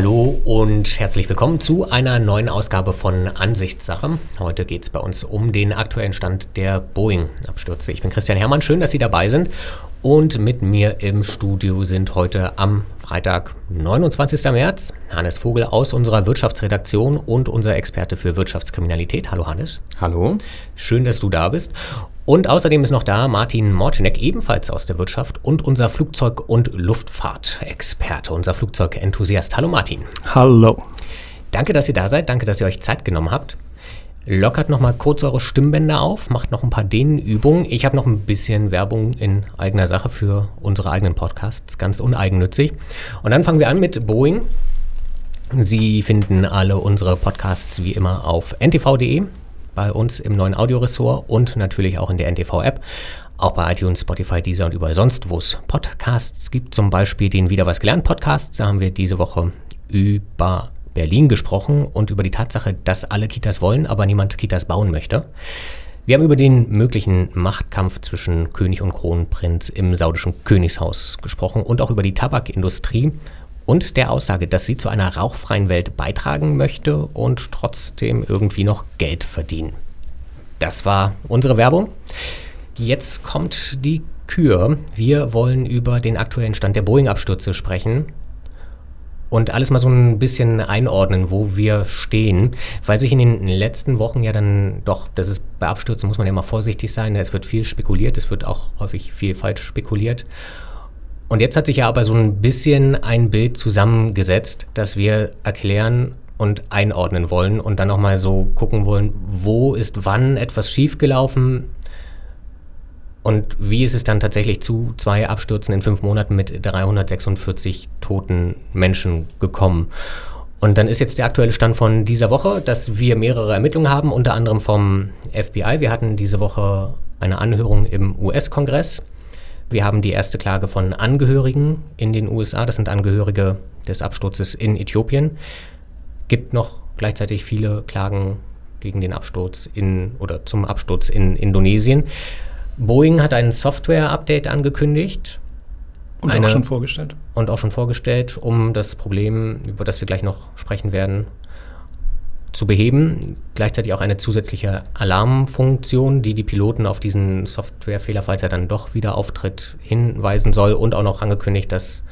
Hallo und herzlich willkommen zu einer neuen Ausgabe von Ansichtssache. Heute geht es bei uns um den aktuellen Stand der Boeing-Abstürze. Ich bin Christian Hermann, schön, dass Sie dabei sind. Und mit mir im Studio sind heute am Freitag, 29. März, Hannes Vogel aus unserer Wirtschaftsredaktion und unser Experte für Wirtschaftskriminalität. Hallo Hannes. Hallo. Schön, dass du da bist. Und außerdem ist noch da Martin Morcinek, ebenfalls aus der Wirtschaft und unser Flugzeug- und Luftfahrtexperte, unser Flugzeugenthusiast. Hallo Martin. Hallo. Danke, dass ihr da seid. Danke, dass ihr euch Zeit genommen habt. Lockert noch mal kurz eure Stimmbänder auf, macht noch ein paar Dehnenübungen. Ich habe noch ein bisschen Werbung in eigener Sache für unsere eigenen Podcasts, ganz uneigennützig. Und dann fangen wir an mit Boeing. Sie finden alle unsere Podcasts wie immer auf ntv.de bei uns im neuen Audioressort und natürlich auch in der NTV-App. Auch bei iTunes, Spotify, Deezer und überall sonst, wo es Podcasts gibt. Zum Beispiel den Wieder was gelernt Podcast. Da haben wir diese Woche über Berlin gesprochen und über die Tatsache, dass alle Kitas wollen, aber niemand Kitas bauen möchte. Wir haben über den möglichen Machtkampf zwischen König und Kronprinz im saudischen Königshaus gesprochen und auch über die Tabakindustrie und der Aussage, dass sie zu einer rauchfreien Welt beitragen möchte und trotzdem irgendwie noch Geld verdienen. Das war unsere Werbung. Jetzt kommt die Kür. Wir wollen über den aktuellen Stand der Boeing-Abstürze sprechen und alles mal so ein bisschen einordnen, wo wir stehen, weil sich in den letzten Wochen ja dann doch, das ist bei Abstürzen muss man ja mal vorsichtig sein, es wird viel spekuliert, es wird auch häufig viel falsch spekuliert. Und jetzt hat sich ja aber so ein bisschen ein Bild zusammengesetzt, das wir erklären und einordnen wollen und dann nochmal so gucken wollen, wo ist wann etwas schiefgelaufen, und wie ist es dann tatsächlich zu zwei Abstürzen in fünf Monaten mit 346 toten Menschen gekommen? Und dann ist jetzt der aktuelle Stand von dieser Woche, dass wir mehrere Ermittlungen haben, unter anderem vom FBI. Wir hatten diese Woche eine Anhörung im US-Kongress. Wir haben die erste Klage von Angehörigen in den USA. Das sind Angehörige des Absturzes in Äthiopien. Gibt noch gleichzeitig viele Klagen gegen den Absturz in oder zum Absturz in Indonesien. Boeing hat ein Software-Update angekündigt. Und eine, auch schon vorgestellt. Und auch schon vorgestellt, um das Problem, über das wir gleich noch sprechen werden, zu beheben. Gleichzeitig auch eine zusätzliche Alarmfunktion, die die Piloten auf diesen Softwarefehler, falls er dann doch wieder auftritt, hinweisen soll. Und auch noch angekündigt, dass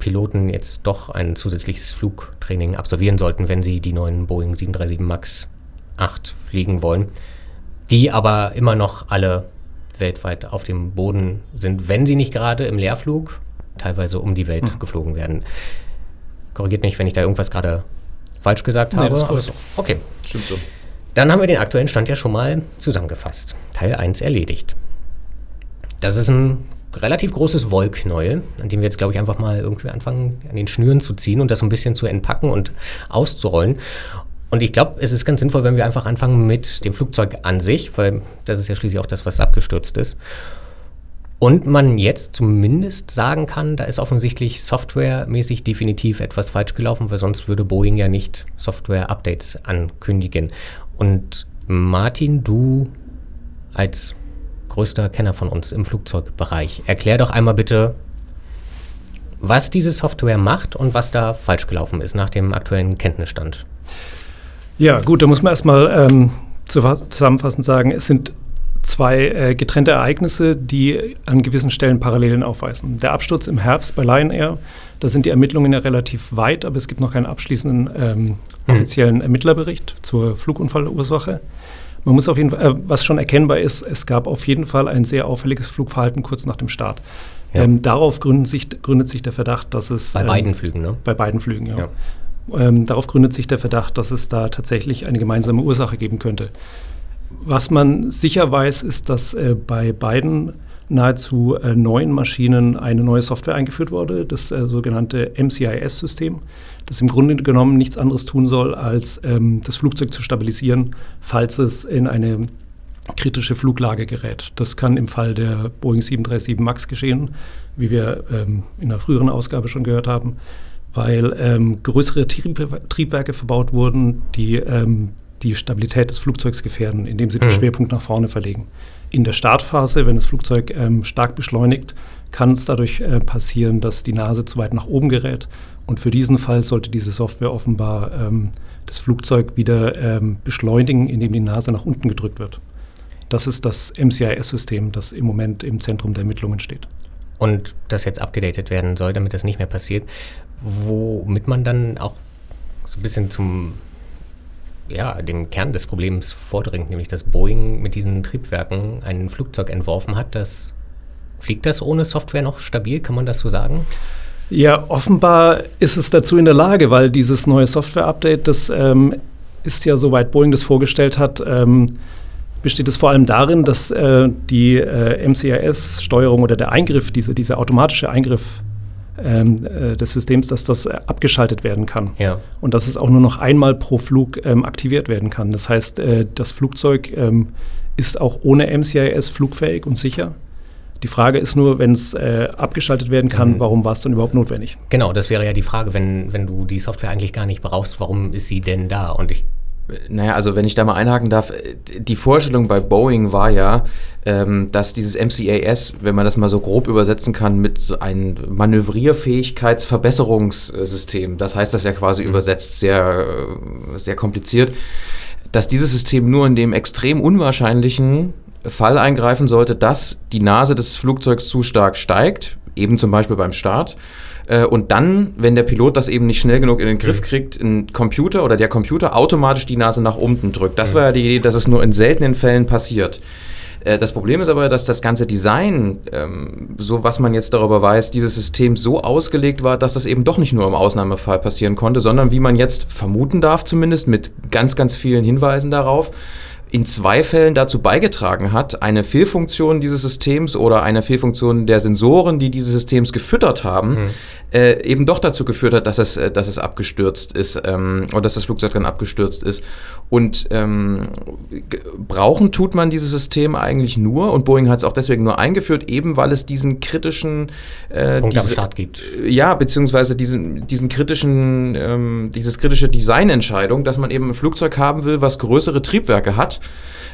Piloten jetzt doch ein zusätzliches Flugtraining absolvieren sollten, wenn sie die neuen Boeing 737 MAX 8 fliegen wollen die aber immer noch alle weltweit auf dem Boden sind, wenn sie nicht gerade im Leerflug teilweise um die Welt mhm. geflogen werden. Korrigiert mich, wenn ich da irgendwas gerade falsch gesagt habe. Nee, das ist okay. Stimmt so. Dann haben wir den aktuellen Stand ja schon mal zusammengefasst. Teil 1 erledigt. Das ist ein relativ großes Wollknäuel, an dem wir jetzt, glaube ich, einfach mal irgendwie anfangen, an den Schnüren zu ziehen und das so ein bisschen zu entpacken und auszurollen. Und ich glaube, es ist ganz sinnvoll, wenn wir einfach anfangen mit dem Flugzeug an sich, weil das ist ja schließlich auch das, was abgestürzt ist. Und man jetzt zumindest sagen kann, da ist offensichtlich softwaremäßig definitiv etwas falsch gelaufen, weil sonst würde Boeing ja nicht Software-Updates ankündigen. Und Martin, du als größter Kenner von uns im Flugzeugbereich, erklär doch einmal bitte, was diese Software macht und was da falsch gelaufen ist nach dem aktuellen Kenntnisstand. Ja, gut, da muss man erstmal ähm, zusammenfassend sagen, es sind zwei äh, getrennte Ereignisse, die an gewissen Stellen Parallelen aufweisen. Der Absturz im Herbst bei Lion Air, da sind die Ermittlungen ja relativ weit, aber es gibt noch keinen abschließenden ähm, mhm. offiziellen Ermittlerbericht zur Flugunfallursache. Man muss auf jeden Fall, äh, was schon erkennbar ist, es gab auf jeden Fall ein sehr auffälliges Flugverhalten kurz nach dem Start. Ja. Ähm, darauf gründet sich, gründet sich der Verdacht, dass es. Bei beiden ähm, Flügen, ne? Bei beiden Flügen, ja. ja. Ähm, darauf gründet sich der Verdacht, dass es da tatsächlich eine gemeinsame Ursache geben könnte. Was man sicher weiß, ist, dass äh, bei beiden nahezu äh, neuen Maschinen eine neue Software eingeführt wurde, das äh, sogenannte MCIS-System, das im Grunde genommen nichts anderes tun soll, als ähm, das Flugzeug zu stabilisieren, falls es in eine kritische Fluglage gerät. Das kann im Fall der Boeing 737 MAX geschehen, wie wir ähm, in einer früheren Ausgabe schon gehört haben weil ähm, größere Triebwerke verbaut wurden, die ähm, die Stabilität des Flugzeugs gefährden, indem sie den mhm. Schwerpunkt nach vorne verlegen. In der Startphase, wenn das Flugzeug ähm, stark beschleunigt, kann es dadurch äh, passieren, dass die Nase zu weit nach oben gerät. Und für diesen Fall sollte diese Software offenbar ähm, das Flugzeug wieder ähm, beschleunigen, indem die Nase nach unten gedrückt wird. Das ist das MCIS-System, das im Moment im Zentrum der Ermittlungen steht. Und das jetzt abgedatet werden soll, damit das nicht mehr passiert, womit man dann auch so ein bisschen zum ja, dem Kern des Problems vordringt, nämlich dass Boeing mit diesen Triebwerken ein Flugzeug entworfen hat, das Fliegt das ohne Software noch stabil, kann man das so sagen? Ja, offenbar ist es dazu in der Lage, weil dieses neue Software-Update, das ähm, ist ja, soweit Boeing das vorgestellt hat, ähm, besteht es vor allem darin, dass äh, die äh, MCIS-Steuerung oder der Eingriff, diese, dieser automatische Eingriff des Systems, dass das äh, abgeschaltet werden kann. Ja. Und dass es auch nur noch einmal pro Flug ähm, aktiviert werden kann. Das heißt, äh, das Flugzeug ähm, ist auch ohne MCIS flugfähig und sicher. Die Frage ist nur, wenn es äh, abgeschaltet werden kann, mhm. warum war es dann überhaupt notwendig? Genau, das wäre ja die Frage, wenn, wenn du die Software eigentlich gar nicht brauchst, warum ist sie denn da? Und ich naja, also wenn ich da mal einhaken darf, die Vorstellung bei Boeing war ja, ähm, dass dieses MCAS, wenn man das mal so grob übersetzen kann, mit so einem Manövrierfähigkeitsverbesserungssystem, das heißt das ja quasi mhm. übersetzt sehr, sehr kompliziert, dass dieses System nur in dem extrem unwahrscheinlichen Fall eingreifen sollte, dass die Nase des Flugzeugs zu stark steigt, eben zum Beispiel beim Start. Äh, und dann, wenn der Pilot das eben nicht schnell genug in den Griff mhm. kriegt, ein Computer oder der Computer automatisch die Nase nach unten drückt. Das mhm. war ja die Idee, dass es nur in seltenen Fällen passiert. Äh, das Problem ist aber, dass das ganze Design, ähm, so was man jetzt darüber weiß, dieses System so ausgelegt war, dass das eben doch nicht nur im Ausnahmefall passieren konnte, sondern wie man jetzt vermuten darf zumindest mit ganz, ganz vielen Hinweisen darauf, in zwei Fällen dazu beigetragen hat, eine Fehlfunktion dieses Systems oder eine Fehlfunktion der Sensoren, die dieses Systems gefüttert haben, mhm äh, eben doch dazu geführt hat, dass es, äh, dass es abgestürzt ist ähm, oder dass das Flugzeug dann abgestürzt ist. Und ähm, brauchen tut man dieses System eigentlich nur und Boeing hat es auch deswegen nur eingeführt, eben weil es diesen kritischen äh, Punkt diese, am Start gibt. Ja, beziehungsweise diesen, diesen kritischen, ähm, dieses kritische Designentscheidung, dass man eben ein Flugzeug haben will, was größere Triebwerke hat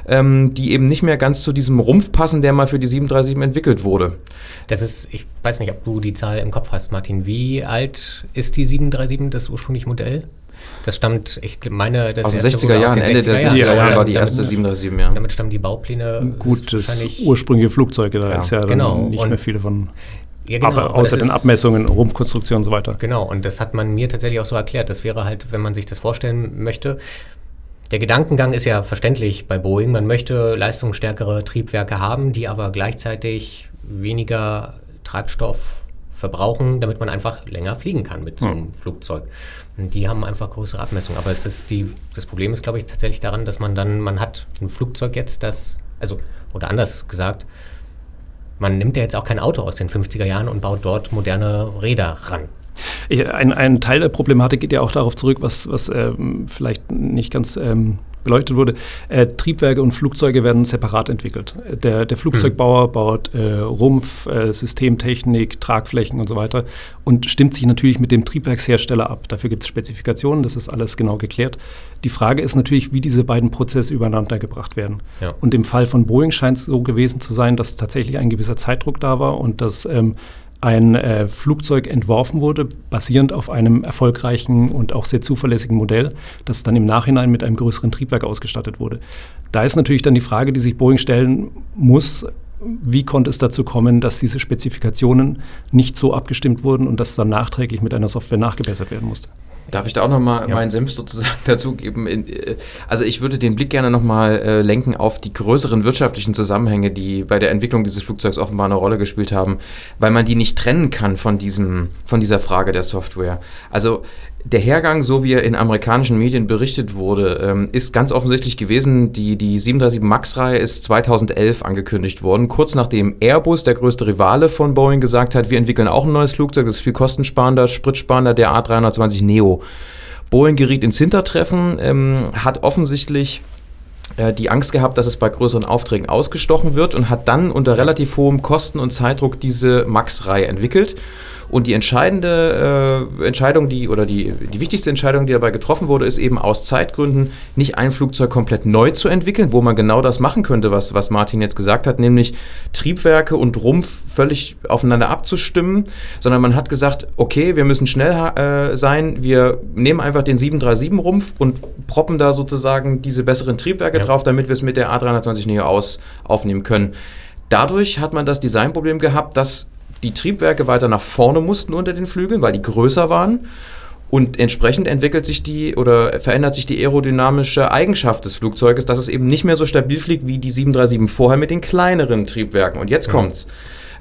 ähm, die eben nicht mehr ganz zu diesem Rumpf passen, der mal für die 737 entwickelt wurde. Das ist, ich weiß nicht, ob du die Zahl im Kopf hast, Martin. Wie alt ist die 737, das ursprüngliche Modell? Das stammt, ich meine, das aus den 60er Jahren, Ende der 60er Jahre war die erste 737, ja. Damit stammen die Baupläne. Gut, das ursprüngliche Flugzeuge, da ja. ist ja genau. nicht und mehr viele von. Ja, genau, aber außer den Abmessungen, Rumpfkonstruktion und so weiter. Genau, und das hat man mir tatsächlich auch so erklärt. Das wäre halt, wenn man sich das vorstellen möchte, der Gedankengang ist ja verständlich bei Boeing. Man möchte leistungsstärkere Triebwerke haben, die aber gleichzeitig weniger Treibstoff verbrauchen, damit man einfach länger fliegen kann mit so einem hm. Flugzeug. Und die haben einfach größere Abmessungen. Aber es ist die, das Problem ist, glaube ich, tatsächlich daran, dass man dann, man hat ein Flugzeug jetzt, das, also, oder anders gesagt, man nimmt ja jetzt auch kein Auto aus den 50er Jahren und baut dort moderne Räder ran. Ein, ein, Teil der Problematik geht ja auch darauf zurück, was, was ähm, vielleicht nicht ganz ähm, beleuchtet wurde. Äh, Triebwerke und Flugzeuge werden separat entwickelt. Der, der Flugzeugbauer mhm. baut äh, Rumpf, äh, Systemtechnik, Tragflächen und so weiter und stimmt sich natürlich mit dem Triebwerkshersteller ab. Dafür gibt es Spezifikationen, das ist alles genau geklärt. Die Frage ist natürlich, wie diese beiden Prozesse übereinander gebracht werden. Ja. Und im Fall von Boeing scheint es so gewesen zu sein, dass tatsächlich ein gewisser Zeitdruck da war und dass ähm, ein äh, Flugzeug entworfen wurde, basierend auf einem erfolgreichen und auch sehr zuverlässigen Modell, das dann im Nachhinein mit einem größeren Triebwerk ausgestattet wurde. Da ist natürlich dann die Frage, die sich Boeing stellen muss, wie konnte es dazu kommen, dass diese Spezifikationen nicht so abgestimmt wurden und dass dann nachträglich mit einer Software nachgebessert werden musste? Darf ich da auch nochmal ja. meinen Senf sozusagen dazugeben? Äh, also ich würde den Blick gerne nochmal äh, lenken auf die größeren wirtschaftlichen Zusammenhänge, die bei der Entwicklung dieses Flugzeugs offenbar eine Rolle gespielt haben, weil man die nicht trennen kann von, diesem, von dieser Frage der Software. Also der Hergang, so wie er in amerikanischen Medien berichtet wurde, ähm, ist ganz offensichtlich gewesen. Die, die 737 MAX-Reihe ist 2011 angekündigt worden, kurz nachdem Airbus, der größte Rivale von Boeing, gesagt hat, wir entwickeln auch ein neues Flugzeug, das ist viel kostensparender, spritsparender, der A320 Neo. Boeing geriet ins Hintertreffen, ähm, hat offensichtlich äh, die Angst gehabt, dass es bei größeren Aufträgen ausgestochen wird und hat dann unter relativ hohem Kosten- und Zeitdruck diese MAX-Reihe entwickelt Und die entscheidende äh, Entscheidung, die oder die, die wichtigste Entscheidung, die dabei getroffen wurde, ist eben aus Zeitgründen nicht ein Flugzeug komplett neu zu entwickeln, wo man genau das machen könnte, was, was Martin jetzt gesagt hat, nämlich Triebwerke und Rumpf völlig aufeinander abzustimmen, sondern man hat gesagt, okay, wir müssen schnell äh, sein, wir nehmen einfach den 737-Rumpf und proppen da sozusagen diese besseren Triebwerke ja. drauf, damit wir es mit der A320 Neo aus aufnehmen können. Dadurch hat man das Designproblem gehabt, dass die Triebwerke weiter nach vorne mussten unter den Flügeln, weil die größer waren. Und entsprechend entwickelt sich die oder verändert sich die aerodynamische Eigenschaft des Flugzeuges, dass es eben nicht mehr so stabil fliegt wie die 737 vorher mit den kleineren Triebwerken. Und jetzt mhm. kommt's.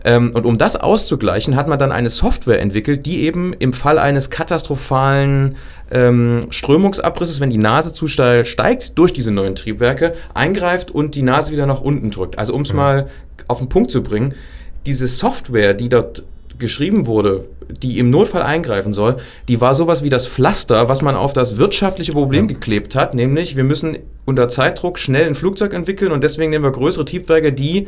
Ähm, und um das auszugleichen, hat man dann eine Software entwickelt, die eben im Fall eines katastrophalen ähm, Strömungsabrisses, wenn die Nase zu steil steigt durch diese neuen Triebwerke, eingreift und die Nase wieder nach unten drückt. Also um es mhm. mal auf den Punkt zu bringen, diese Software, die dort geschrieben wurde, die im Notfall eingreifen soll, die war sowas wie das Pflaster, was man auf das wirtschaftliche Problem geklebt hat, nämlich wir müssen unter Zeitdruck schnell ein Flugzeug entwickeln und deswegen nehmen wir größere Triebwerke, die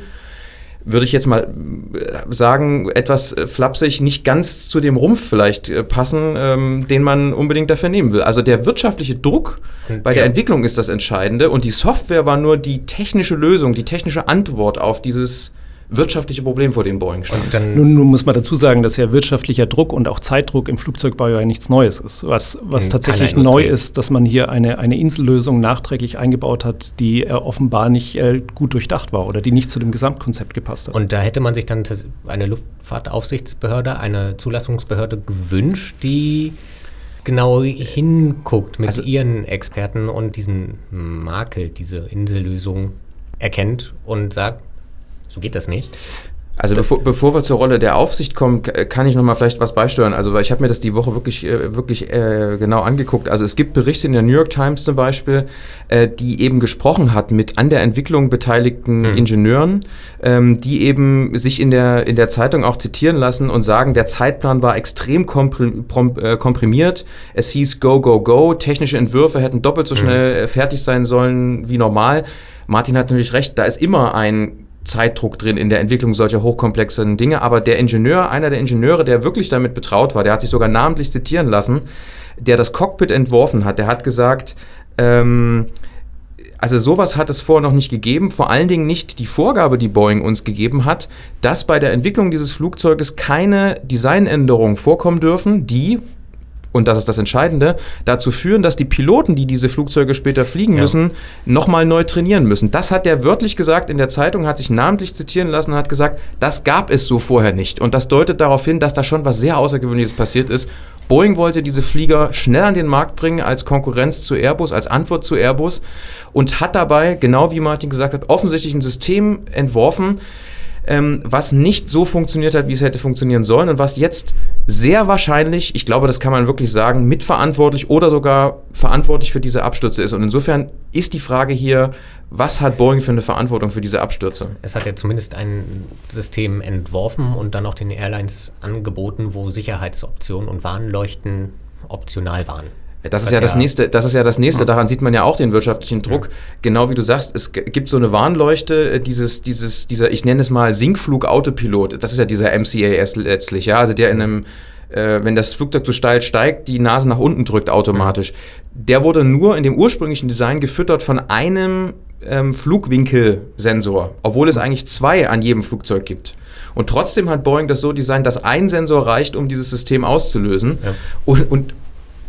würde ich jetzt mal äh, sagen, etwas äh, flapsig, nicht ganz zu dem Rumpf vielleicht äh, passen, ähm, den man unbedingt dafür nehmen will. Also der wirtschaftliche Druck hm, bei der Entwicklung ist das Entscheidende und die Software war nur die technische Lösung, die technische Antwort auf dieses wirtschaftliche Problem, vor dem Boeing stand. Nun, nun, muss man dazu sagen, dass ja wirtschaftlicher Druck und auch Zeitdruck im Flugzeugbau ja nichts Neues ist. Was, was tatsächlich neu ist, dass man hier eine, eine Insellösung nachträglich eingebaut hat, die äh, offenbar nicht äh, gut durchdacht war oder die nicht zu dem Gesamtkonzept gepasst hat. Und da hätte man sich dann eine Luftfahrtaufsichtsbehörde, eine Zulassungsbehörde gewünscht, die genau hinguckt mit also, ihren Experten und diesen Makel, diese Insellösung erkennt und sagt, so geht das nicht. Also bevor, bevor wir zur Rolle der Aufsicht kommen, kann ich noch mal vielleicht was beisteuern. Also weil ich habe mir das die Woche wirklich, äh, wirklich äh, genau angeguckt. Also es gibt Berichte in der New York Times zum Beispiel, äh, die eben gesprochen hat mit an der Entwicklung beteiligten mhm. Ingenieuren, ähm, die eben sich in der, in der Zeitung auch zitieren lassen und sagen, der Zeitplan war extrem äh, komprimiert. Es hieß Go, Go, Go. Technische Entwürfe hätten doppelt so mhm. schnell mhm. fertig sein sollen wie normal. Martin hat natürlich recht, da ist immer ein Zeitdruck drin in der Entwicklung solcher hochkomplexen Dinge. Aber der Ingenieur, einer der Ingenieure, der wirklich damit betraut war, der hat sich sogar namentlich zitieren lassen, der das Cockpit entworfen hat, der hat gesagt, ähm, also sowas hat es vorher noch nicht gegeben, vor allen Dingen nicht die Vorgabe, die Boeing uns gegeben hat, dass bei der Entwicklung dieses Flugzeuges keine Designänderungen vorkommen dürfen, die, und das ist das Entscheidende, dazu führen, dass die Piloten, die diese Flugzeuge später fliegen ja. müssen, nochmal neu trainieren müssen. Das hat er wörtlich gesagt in der Zeitung, hat sich namentlich zitieren lassen und hat gesagt, das gab es so vorher nicht. Und das deutet darauf hin, dass da schon was sehr Außergewöhnliches passiert ist. Boeing wollte diese Flieger schnell an den Markt bringen als Konkurrenz zu Airbus, als Antwort zu Airbus und hat dabei, genau wie Martin gesagt hat, offensichtlich ein System entworfen, ähm, was nicht so funktioniert hat, wie es hätte funktionieren sollen und was jetzt sehr wahrscheinlich, ich glaube, das kann man wirklich sagen, mitverantwortlich oder sogar verantwortlich für diese Abstürze ist. Und insofern ist die Frage hier, was hat Boeing für eine Verantwortung für diese Abstürze? Es hat ja zumindest ein System entworfen und dann auch den Airlines angeboten, wo Sicherheitsoptionen und Warnleuchten optional waren. Das ist ja, das nächste, das ist ja das nächste. Daran sieht man ja auch den wirtschaftlichen Druck. Ja. Genau wie du sagst, es gibt so eine Warnleuchte, äh, dieses, dieses, dieser, ich nenne es mal Sinkflug-Autopilot. Das ist ja dieser MCAS letztlich, ja. Also der in einem, äh, wenn das Flugzeug zu steil steigt, die Nase nach unten drückt automatisch. Der wurde nur in dem ursprünglichen Design gefüttert von einem ähm, Flugwinkelsensor, obwohl es eigentlich zwei an jedem Flugzeug gibt. Und trotzdem hat Boeing das so designt, dass ein Sensor reicht, um dieses System auszulösen. Ja. Und, und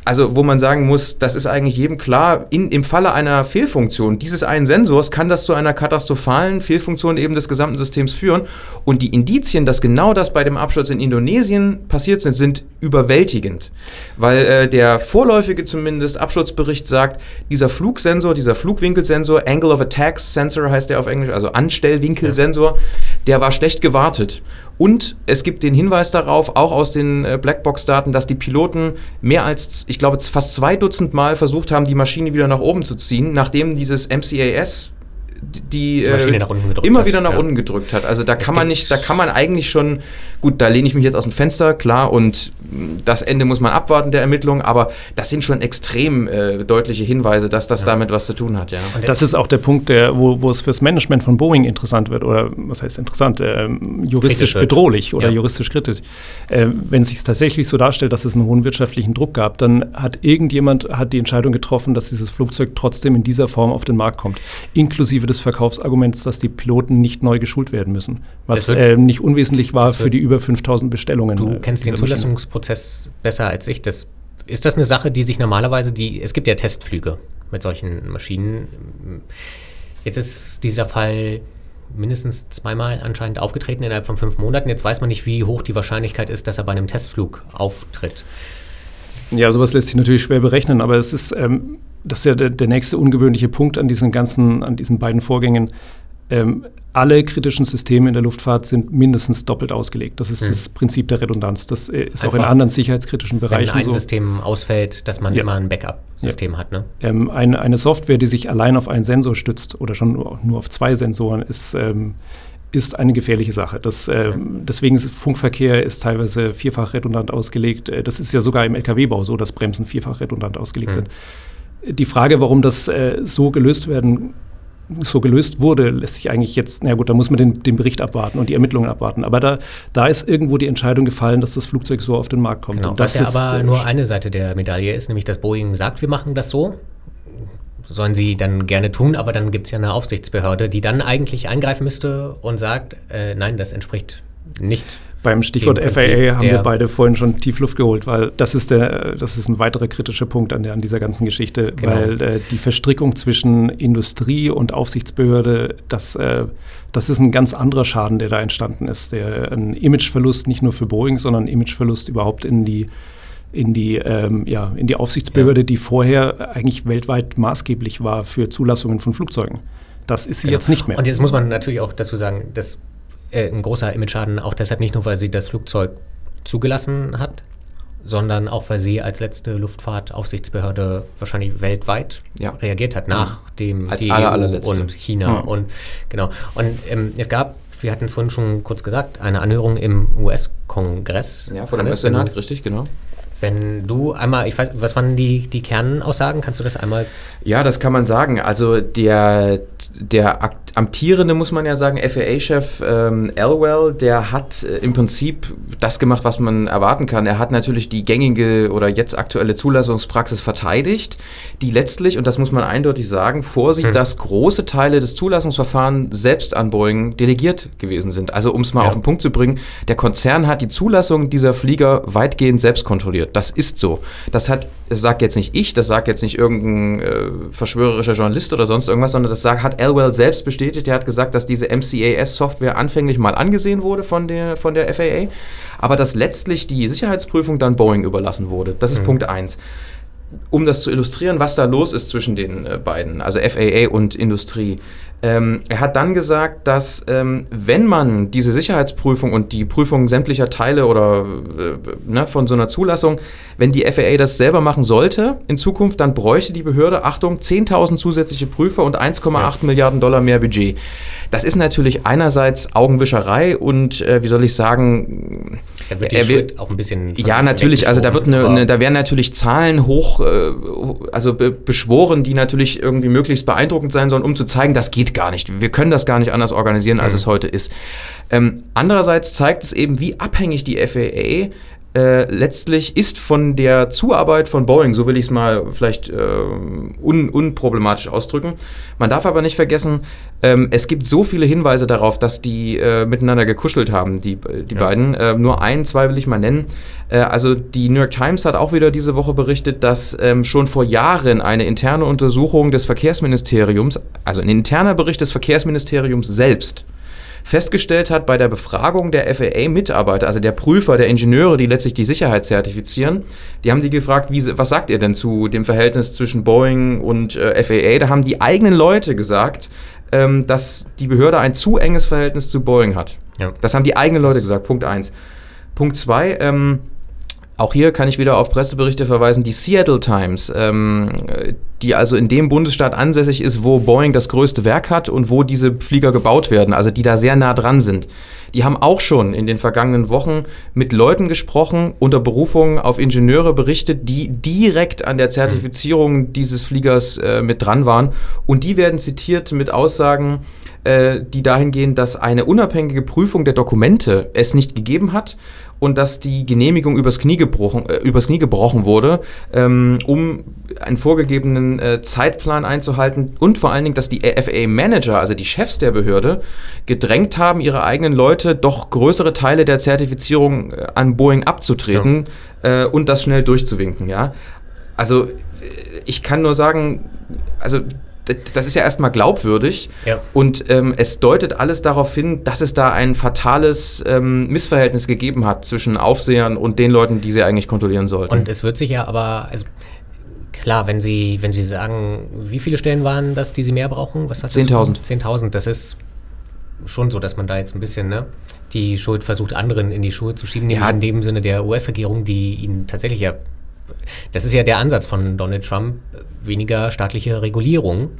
also wo man sagen muss, das ist eigentlich jedem klar, in, im Falle einer Fehlfunktion dieses einen Sensors kann das zu einer katastrophalen Fehlfunktion eben des gesamten Systems führen. Und die Indizien, dass genau das bei dem Absturz in Indonesien passiert sind, sind überwältigend. Weil äh, der vorläufige zumindest Absturzbericht sagt, dieser Flugsensor, dieser Flugwinkelsensor, Angle of Attack Sensor heißt der auf Englisch, also Anstellwinkelsensor, der war schlecht gewartet. Und es gibt den Hinweis darauf, auch aus den äh, Blackbox-Daten, dass die Piloten mehr als, ich glaube, fast zwei Dutzend Mal versucht haben, die Maschine wieder nach oben zu ziehen, nachdem dieses MCAS die, die äh, immer hat. wieder nach ja. unten gedrückt hat. Also da kann man nicht, da kann man eigentlich schon Gut, da lehne ich mich jetzt aus dem Fenster, klar, und das Ende muss man abwarten der Ermittlung, aber das sind schon extrem äh, deutliche Hinweise, dass das ja. damit was zu tun hat. Ja. Und das ist auch der Punkt, der, wo, wo es fürs Management von Boeing interessant wird, oder was heißt interessant, äh, juristisch bedrohlich oder ja. juristisch kritisch. Äh, wenn es sich tatsächlich so darstellt, dass es einen hohen wirtschaftlichen Druck gab, dann hat irgendjemand hat die Entscheidung getroffen, dass dieses Flugzeug trotzdem in dieser Form auf den Markt kommt, inklusive des Verkaufsarguments, dass die Piloten nicht neu geschult werden müssen, was wird, äh, nicht unwesentlich war für die über 5000 Bestellungen. Du äh, kennst den Zulassungsprozess besser als ich. Das, ist das eine Sache, die sich normalerweise, die, es gibt ja Testflüge mit solchen Maschinen. Jetzt ist dieser Fall mindestens zweimal anscheinend aufgetreten innerhalb von fünf Monaten. Jetzt weiß man nicht, wie hoch die Wahrscheinlichkeit ist, dass er bei einem Testflug auftritt. Ja, sowas lässt sich natürlich schwer berechnen, aber es ist, ähm, das ist ja der, der, nächste ungewöhnliche Punkt an diesen ganzen, an diesen beiden Vorgängen. Ähm, alle kritischen Systeme in der Luftfahrt sind mindestens doppelt ausgelegt. Das ist hm. das Prinzip der Redundanz. Das äh, ist Einfach, auch in anderen sicherheitskritischen Bereichen wenn ein so. System ausfällt, dass man ja. immer ein Backup-System ja. hat. Ne? Ähm, eine, eine, Software, die sich allein auf einen Sensor stützt oder schon nur, nur auf zwei Sensoren, ist, ähm, ist eine gefährliche Sache. Das, äh, deswegen ist Funkverkehr ist teilweise vierfach redundant ausgelegt. Äh, das ist ja sogar im Lkw-Bau so, dass Bremsen vierfach redundant ausgelegt mhm. sind. Die Frage, warum das äh, so gelöst werden so gelöst wurde, lässt sich eigentlich jetzt, na gut, da muss man den, den, Bericht abwarten und die Ermittlungen abwarten. Aber da, da ist irgendwo die Entscheidung gefallen, dass das Flugzeug so auf den Markt kommt. Genau, was ja aber äh, nur eine Seite der Medaille ist, nämlich dass Boeing sagt, wir machen das so. Sollen sie dann gerne tun, aber dann gibt es ja eine Aufsichtsbehörde, die dann eigentlich eingreifen müsste und sagt, äh, nein, das entspricht nicht beim Stichwort FAA haben wir beide vorhin schon tief Luft geholt, weil das ist, der, das ist ein weiterer kritischer Punkt an, der, an dieser ganzen Geschichte, genau. weil äh, die Verstrickung zwischen Industrie und Aufsichtsbehörde, das, äh, das ist ein ganz anderer Schaden, der da entstanden ist. Der, ein Imageverlust nicht nur für Boeing, sondern ein Imageverlust überhaupt in die, in die, ähm, ja, in die Aufsichtsbehörde, ja. die vorher eigentlich weltweit maßgeblich war für Zulassungen von Flugzeugen. Das ist sie genau. jetzt nicht mehr. Und jetzt muss man natürlich auch dazu sagen, dass äh, ein großer Image-Schaden, auch deshalb nicht nur, weil sie das Flugzeug zugelassen hat, sondern auch, weil sie als letzte Luftfahrtaufsichtsbehörde wahrscheinlich weltweit ja. reagiert hat, nachdem als die aller, EU und China mhm. und genau. Und ähm, es gab, wir hatten es vorhin schon kurz gesagt, eine Anhörung im US-Kongress. Ja, vor dem US-Senat, richtig, genau. Wenn du einmal, ich weiß, was waren die, die Kernaussagen? Kannst du das einmal? Ja, das kann man sagen. Also der, der amtierende, muss man ja sagen, FAA-Chef ähm, Elwell, der hat äh, im Prinzip das gemacht, was man erwarten kann. Er hat natürlich die gängige oder jetzt aktuelle Zulassungspraxis verteidigt, die letztlich, und das muss man eindeutig sagen, vorsieht, hm. dass große Teile des Zulassungsverfahrens selbst an Boeing delegiert gewesen sind. Also um es mal ja. auf den Punkt zu bringen, der Konzern hat die Zulassung dieser Flieger weitgehend selbst kontrolliert. Das ist so. Das hat, das sagt jetzt nicht ich, das sagt jetzt nicht irgendein äh, verschwörerischer Journalist oder sonst irgendwas, sondern das sagt, hat Elwell selbst bestätigt. Er hat gesagt, dass diese MCAS-Software anfänglich mal angesehen wurde von der, von der FAA, aber dass letztlich die Sicherheitsprüfung dann Boeing überlassen wurde. Das ist mhm. Punkt 1 um das zu illustrieren, was da los ist zwischen den äh, beiden, also FAA und Industrie. Ähm, er hat dann gesagt, dass ähm, wenn man diese Sicherheitsprüfung und die Prüfung sämtlicher Teile oder äh, ne, von so einer Zulassung, wenn die FAA das selber machen sollte in Zukunft, dann bräuchte die Behörde, Achtung, 10.000 zusätzliche Prüfer und 1,8 ja. Milliarden Dollar mehr Budget. Das ist natürlich einerseits Augenwischerei und äh, wie soll ich sagen, da wird der Schritt auch ein bisschen ja natürlich, also da wird eine, eine, da werden natürlich Zahlen hoch, äh, also be beschworen, die natürlich irgendwie möglichst beeindruckend sein sollen, um zu zeigen, das geht gar nicht. Wir können das gar nicht anders organisieren, als mhm. es heute ist. Ähm, andererseits zeigt es eben, wie abhängig die FAA äh, letztlich ist von der Zuarbeit von Boeing, so will ich es mal vielleicht äh, un, unproblematisch ausdrücken. Man darf aber nicht vergessen, ähm, es gibt so viele Hinweise darauf, dass die äh, miteinander gekuschelt haben, die, die ja. beiden. Ähm, nur ein, zwei will ich mal nennen. Äh, also die New York Times hat auch wieder diese Woche berichtet, dass ähm, schon vor Jahren eine interne Untersuchung des Verkehrsministeriums, also ein interner Bericht des Verkehrsministeriums selbst, festgestellt hat bei der Befragung der FAA-Mitarbeiter, also der Prüfer, der Ingenieure, die letztlich die Sicherheit zertifizieren, die haben die gefragt, wie, was sagt ihr denn zu dem Verhältnis zwischen Boeing und äh, FAA? Da haben die eigenen Leute gesagt, ähm, dass die Behörde ein zu enges Verhältnis zu Boeing hat. Ja. Das haben die eigenen Leute gesagt, Punkt 1. Punkt 2, ähm, Auch hier kann ich wieder auf Presseberichte verweisen. Die Seattle Times, ähm, die also in dem Bundesstaat ansässig ist, wo Boeing das größte Werk hat und wo diese Flieger gebaut werden, also die da sehr nah dran sind. Die haben auch schon in den vergangenen Wochen mit Leuten gesprochen, unter Berufung auf Ingenieure berichtet, die direkt an der Zertifizierung dieses Fliegers äh, mit dran waren. Und die werden zitiert mit Aussagen, äh, die dahin gehen, dass eine unabhängige Prüfung der Dokumente es nicht gegeben hat und dass die Genehmigung übers Knie gebrochen, äh, übers Knie gebrochen wurde, ähm, um einen vorgegebenen äh, Zeitplan einzuhalten und vor allen Dingen, dass die FAA-Manager, also die Chefs der Behörde, gedrängt haben, ihre eigenen Leute doch größere Teile der Zertifizierung äh, an Boeing abzutreten ja. Äh, und das schnell durchzuwinken. Ja? Also äh, ich kann nur sagen, also das ist ja erstmal glaubwürdig ja. und ähm, es deutet alles darauf hin, dass es da ein fatales ähm, Missverhältnis gegeben hat zwischen Aufsehern und den Leuten, die sie eigentlich kontrollieren sollten. Und es wird sich ja aber, also klar, wenn Sie, wenn Sie sagen, wie viele Stellen waren das, die Sie mehr brauchen? 10.000. 10.000, das ist schon so, dass man da jetzt ein bisschen ne, die Schuld versucht, anderen in die Schuhe zu schieben, ja. in dem Sinne der US-Regierung, die ihnen tatsächlich ja das ist ja der Ansatz von Donald Trump, weniger staatliche Regulierung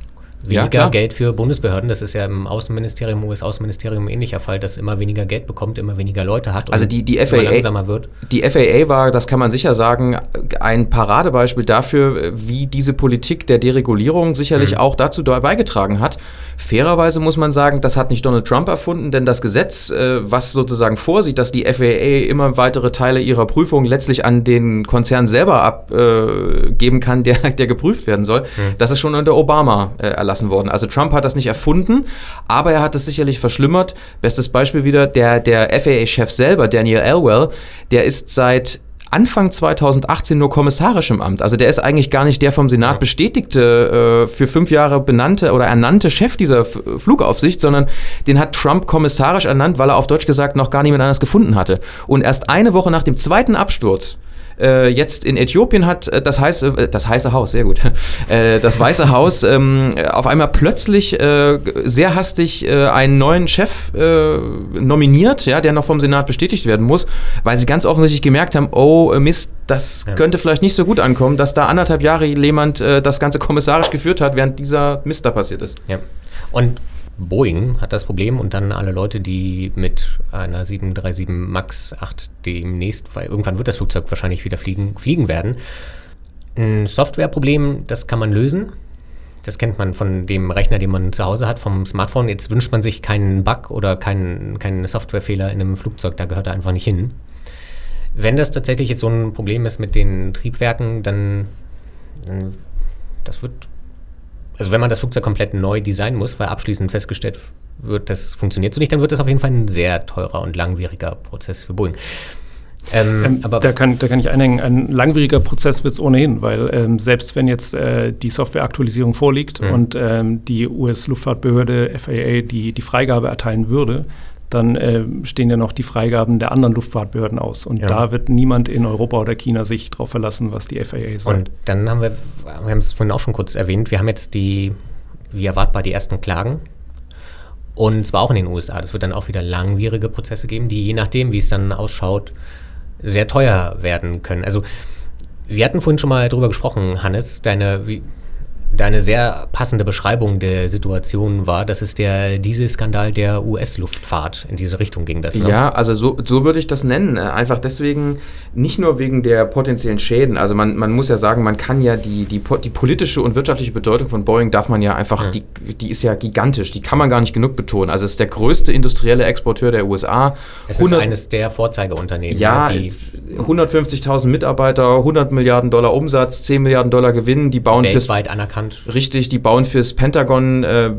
weniger ja, Geld für Bundesbehörden. Das ist ja im Außenministerium, US-Außenministerium ähnlicher Fall, dass immer weniger Geld bekommt, immer weniger Leute hat also die, die FAA, langsamer wird. Die FAA war, das kann man sicher sagen, ein Paradebeispiel dafür, wie diese Politik der Deregulierung sicherlich mhm. auch dazu beigetragen hat. Fairerweise muss man sagen, das hat nicht Donald Trump erfunden, denn das Gesetz, äh, was sozusagen vorsieht, dass die FAA immer weitere Teile ihrer Prüfung letztlich an den Konzern selber abgeben äh, kann, der, der geprüft werden soll, mhm. das ist schon unter Obama äh, erlassen erlassen worden. Also Trump hat das nicht erfunden, aber er hat es sicherlich verschlimmert. Bestes Beispiel wieder, der, der FAA-Chef selber, Daniel Elwell, der ist seit Anfang 2018 nur kommissarisch im Amt. Also der ist eigentlich gar nicht der vom Senat bestätigte, äh, für fünf Jahre benannte oder ernannte Chef dieser F Flugaufsicht, sondern den hat Trump kommissarisch ernannt, weil er auf Deutsch gesagt noch gar niemand anders gefunden hatte. Und erst eine Woche nach dem zweiten Absturz äh, jetzt in Äthiopien hat äh, das heiße, äh, das heiße Haus, sehr gut, äh, das Weiße Haus ähm, auf einmal plötzlich äh, sehr hastig äh, einen neuen Chef nominiert, ja, der noch vom Senat bestätigt werden muss, weil sie ganz offensichtlich gemerkt haben, oh Mist, das ja. könnte vielleicht nicht so gut ankommen, dass da anderthalb Jahre jemand das Ganze kommissarisch geführt hat, während dieser Mist da passiert ist. Ja. Und Boeing hat das Problem und dann alle Leute, die mit einer 737 MAX 8 demnächst, weil irgendwann wird das Flugzeug wahrscheinlich wieder fliegen, fliegen werden. Ein Softwareproblem, das kann man lösen. Das kennt man von dem Rechner, den man zu Hause hat, vom Smartphone. Jetzt wünscht man sich keinen Bug oder keinen, keinen Softwarefehler in einem Flugzeug, da gehört er einfach nicht hin. Wenn das tatsächlich jetzt so ein Problem ist mit den Triebwerken, dann, dann das wird also wenn man das Flugzeug komplett neu designen muss, weil abschließend festgestellt wird, das funktioniert so nicht, dann wird das auf jeden Fall ein sehr teurer und langwieriger Prozess für Boeing. Ähm, ähm, aber da, kann, da kann ich einhängen, ein langwieriger Prozess wird es ohnehin, weil ähm, selbst wenn jetzt äh, die Softwareaktualisierung vorliegt mhm. und ähm, die US-Luftfahrtbehörde FAA die, die Freigabe erteilen würde, dann äh, stehen ja noch die Freigaben der anderen Luftfahrtbehörden aus. Und ja. da wird niemand in Europa oder China sich darauf verlassen, was die FAA sagt. Und dann haben wir, wir haben es vorhin auch schon kurz erwähnt, wir haben jetzt die, wie erwartbar, die ersten Klagen. Und zwar auch in den USA. Das wird dann auch wieder langwierige Prozesse geben, die je nachdem, wie es dann ausschaut, sehr teuer werden können. Also wir hatten vorhin schon mal darüber gesprochen, Hannes, deine, wie, deine sehr passende Beschreibung der Situation war, dass es der Dieselskandal der US-Luftfahrt in diese Richtung ging. Das, ne? Ja, also so, so würde ich das nennen. Äh, einfach deswegen, nicht nur wegen der potenziellen Schäden. Also man, man muss ja sagen, man kann ja die, die, die politische und wirtschaftliche Bedeutung von Boeing darf man ja einfach, mhm. die, die ist ja gigantisch, die kann man gar nicht genug betonen. Also es ist der größte industrielle Exporteur der USA. Es 100, ist eines der Vorzeigeunternehmen. Ja, 150.000 Mitarbeiter, 100 Milliarden Dollar Umsatz, 10 Milliarden Dollar Gewinn, die bauen weltweit anerkannt bekannt. Richtig, die bauen fürs Pentagon äh,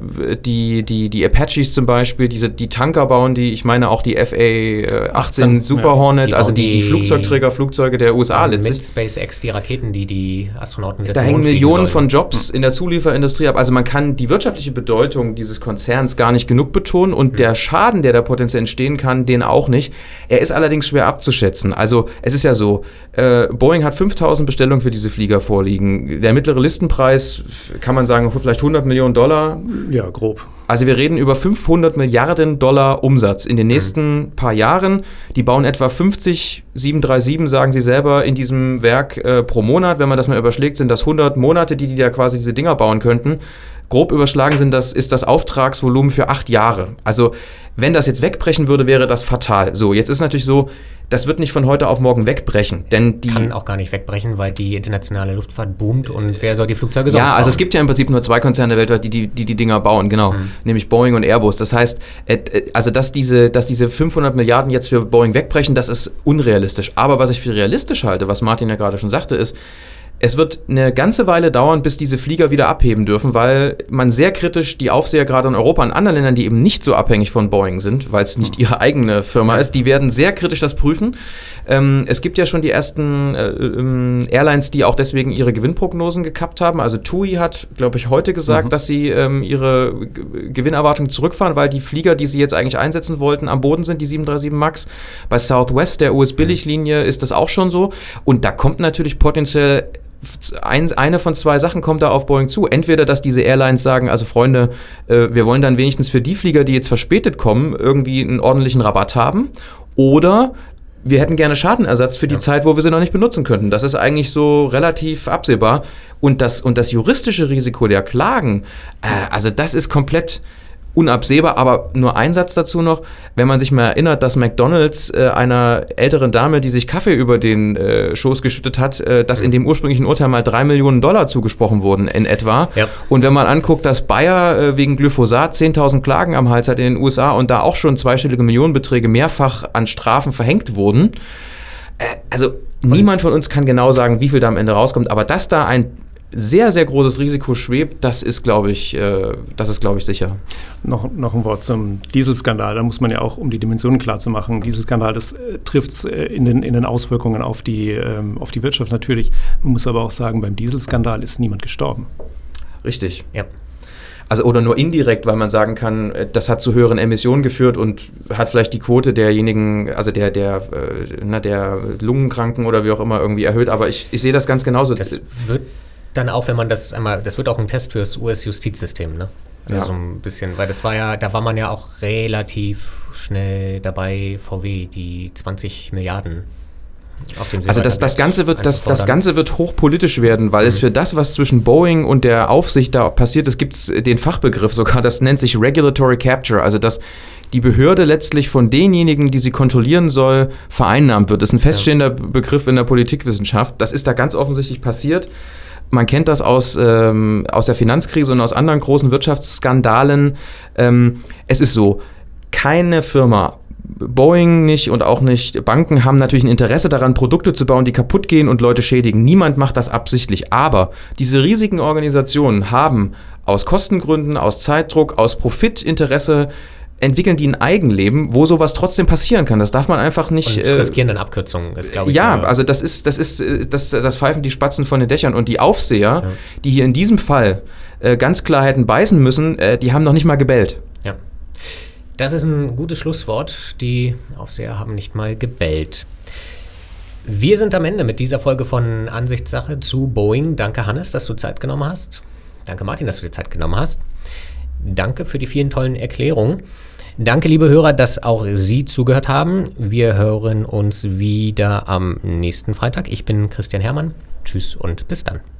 die, die, die Apaches zum Beispiel, diese, die Tanker bauen die, ich meine auch die FA äh, 18 Super Hornet, die also die, die, Flugzeugträger, Flugzeuge der USA letztlich. Mit SpaceX die Raketen, die die Astronauten wieder Da hängen Millionen von Jobs in der Zulieferindustrie ab. Also man kann die wirtschaftliche Bedeutung dieses Konzerns gar nicht genug betonen und mhm. der Schaden, der da potenziell entstehen kann, den auch nicht. Er ist allerdings schwer abzuschätzen. Also es ist ja so, äh, Boeing hat 5000 Bestellungen für diese Flieger vorliegen. Der mittlere Listenpreis kann man sagen, vielleicht 100 Millionen Dollar. Ja, grob. Also wir reden über 500 Milliarden Dollar Umsatz in den nächsten mhm. paar Jahren. Die bauen etwa 50 737, sagen sie selber, in diesem Werk äh, pro Monat. Wenn man das mal überschlägt, sind das 100 Monate, die die da quasi diese Dinger bauen könnten. Grob überschlagen sind das, ist das Auftragsvolumen für acht Jahre. Also wenn das jetzt wegbrechen würde, wäre das fatal. So, jetzt ist natürlich so, das wird nicht von heute auf morgen wegbrechen. Denn die kann auch gar nicht wegbrechen, weil die internationale Luftfahrt boomt und wer soll die Flugzeuge sonst Ja, also es gibt ja im Prinzip nur zwei Konzerne weltweit, die die, die, die Dinger bauen, genau. Mhm. Nämlich Boeing und Airbus. Das heißt, äh, äh, also dass diese, dass diese 500 Milliarden jetzt für Boeing wegbrechen, das ist unrealistisch. Aber was ich für realistisch halte, was Martin ja gerade schon sagte, ist, es wird eine ganze Weile dauern, bis diese Flieger wieder abheben dürfen, weil man sehr kritisch die Aufseher gerade in Europa und anderen Ländern, die eben nicht so abhängig von Boeing sind, weil es nicht ihre eigene Firma ist, die werden sehr kritisch das prüfen. Ähm, es gibt ja schon die ersten äh, ähm, Airlines, die auch deswegen ihre Gewinnprognosen gekappt haben. Also TUI hat, glaube ich, heute gesagt, mhm. dass sie ähm, ihre G Gewinnerwartungen zurückfahren, weil die Flieger, die sie jetzt eigentlich einsetzen wollten, am Boden sind, die 737 MAX. Bei Southwest, der US-Billiglinie, ist das auch schon so. Und da kommt natürlich potenziell ein, eine von zwei Sachen kommt da auf Boeing zu. Entweder, dass diese Airlines sagen, also Freunde, äh, wir wollen dann wenigstens für die Flieger, die jetzt verspätet kommen, irgendwie einen ordentlichen Rabatt haben. Oder wir hätten gerne Schadenersatz für die ja. Zeit, wo wir sie noch nicht benutzen könnten. Das ist eigentlich so relativ absehbar. Und das, und das juristische Risiko der Klagen, äh, also das ist komplett unabsehbar, aber nur ein Satz dazu noch, wenn man sich mal erinnert, dass McDonalds äh, einer älteren Dame, die sich Kaffee über den äh, Schoß geschüttet hat, äh, dass in dem ursprünglichen Urteil mal drei Millionen Dollar zugesprochen wurden in etwa. Ja. Und wenn man anguckt, dass Bayer äh, wegen Glyphosat 10.000 Klagen am Hals hat in den USA und da auch schon zweistellige Millionenbeträge mehrfach an Strafen verhängt wurden, äh, also niemand von uns kann genau sagen, wie viel da am Ende rauskommt, aber dass da ein sehr, sehr großes Risiko schwebt, das ist, glaube ich, äh, das ist, glaube ich, sicher. Noch, noch ein Wort zum Dieselskandal. Da muss man ja auch, um die Dimensionen klar zu machen, Dieselskandal, das äh, trifft äh, in, den, in den Auswirkungen auf die, ähm, auf die Wirtschaft natürlich. Man muss aber auch sagen, beim Dieselskandal ist niemand gestorben. Richtig. Ja. Also oder nur indirekt, weil man sagen kann, äh, das hat zu höheren Emissionen geführt und hat vielleicht die Quote derjenigen, also der, der, äh, na, der Lungenkranken oder wie auch immer irgendwie erhöht. Aber ich, ich sehe das ganz genauso. Das wird dann auch, wenn man das einmal, das wird auch ein Test fürs US-Justizsystem, ne? Also ja. so ein bisschen, weil das war ja, da war man ja auch relativ schnell dabei, VW, die 20 Milliarden auf dem also das, das, Ganze wird, das, das Ganze wird hochpolitisch werden, weil mhm. es für das, was zwischen Boeing und der Aufsicht da passiert ist, gibt es den Fachbegriff sogar, das nennt sich Regulatory Capture, also dass die Behörde letztlich von denjenigen, die sie kontrollieren soll, vereinnahmt wird. Das ist ein feststehender ja. Begriff in der Politikwissenschaft. Das ist da ganz offensichtlich passiert. Man kennt das aus, ähm, aus der Finanzkrise und aus anderen großen Wirtschaftsskandalen. Ähm, es ist so, keine Firma, Boeing nicht und auch nicht Banken haben natürlich ein Interesse daran, Produkte zu bauen, die kaputt gehen und Leute schädigen. Niemand macht das absichtlich. Aber diese riesigen Organisationen haben aus Kostengründen, aus Zeitdruck, aus Profitinteresse entwickeln die ein Eigenleben, wo sowas trotzdem passieren kann. Das darf man einfach nicht. Und äh, riskieren dann Abkürzungen, ist, glaube ich. Ja, also das ist, das ist, äh, das, das pfeifen die Spatzen von den Dächern. Und die Aufseher, ja. die hier in diesem Fall äh, ganz klar hätten beißen müssen, die haben noch nicht mal gebellt. Ja. Das ist ein gutes Schlusswort. Die Aufseher haben nicht mal gebellt. Wir sind am Ende mit dieser Folge von Ansichtssache zu Boeing. Danke, Hannes, dass du Zeit genommen hast. Danke, Martin, dass du dir Zeit genommen hast. Danke für die vielen tollen Erklärungen. Danke, liebe Hörer, dass auch Sie zugehört haben. Wir hören uns wieder am nächsten Freitag. Ich bin Christian Hermann. Tschüss und bis dann.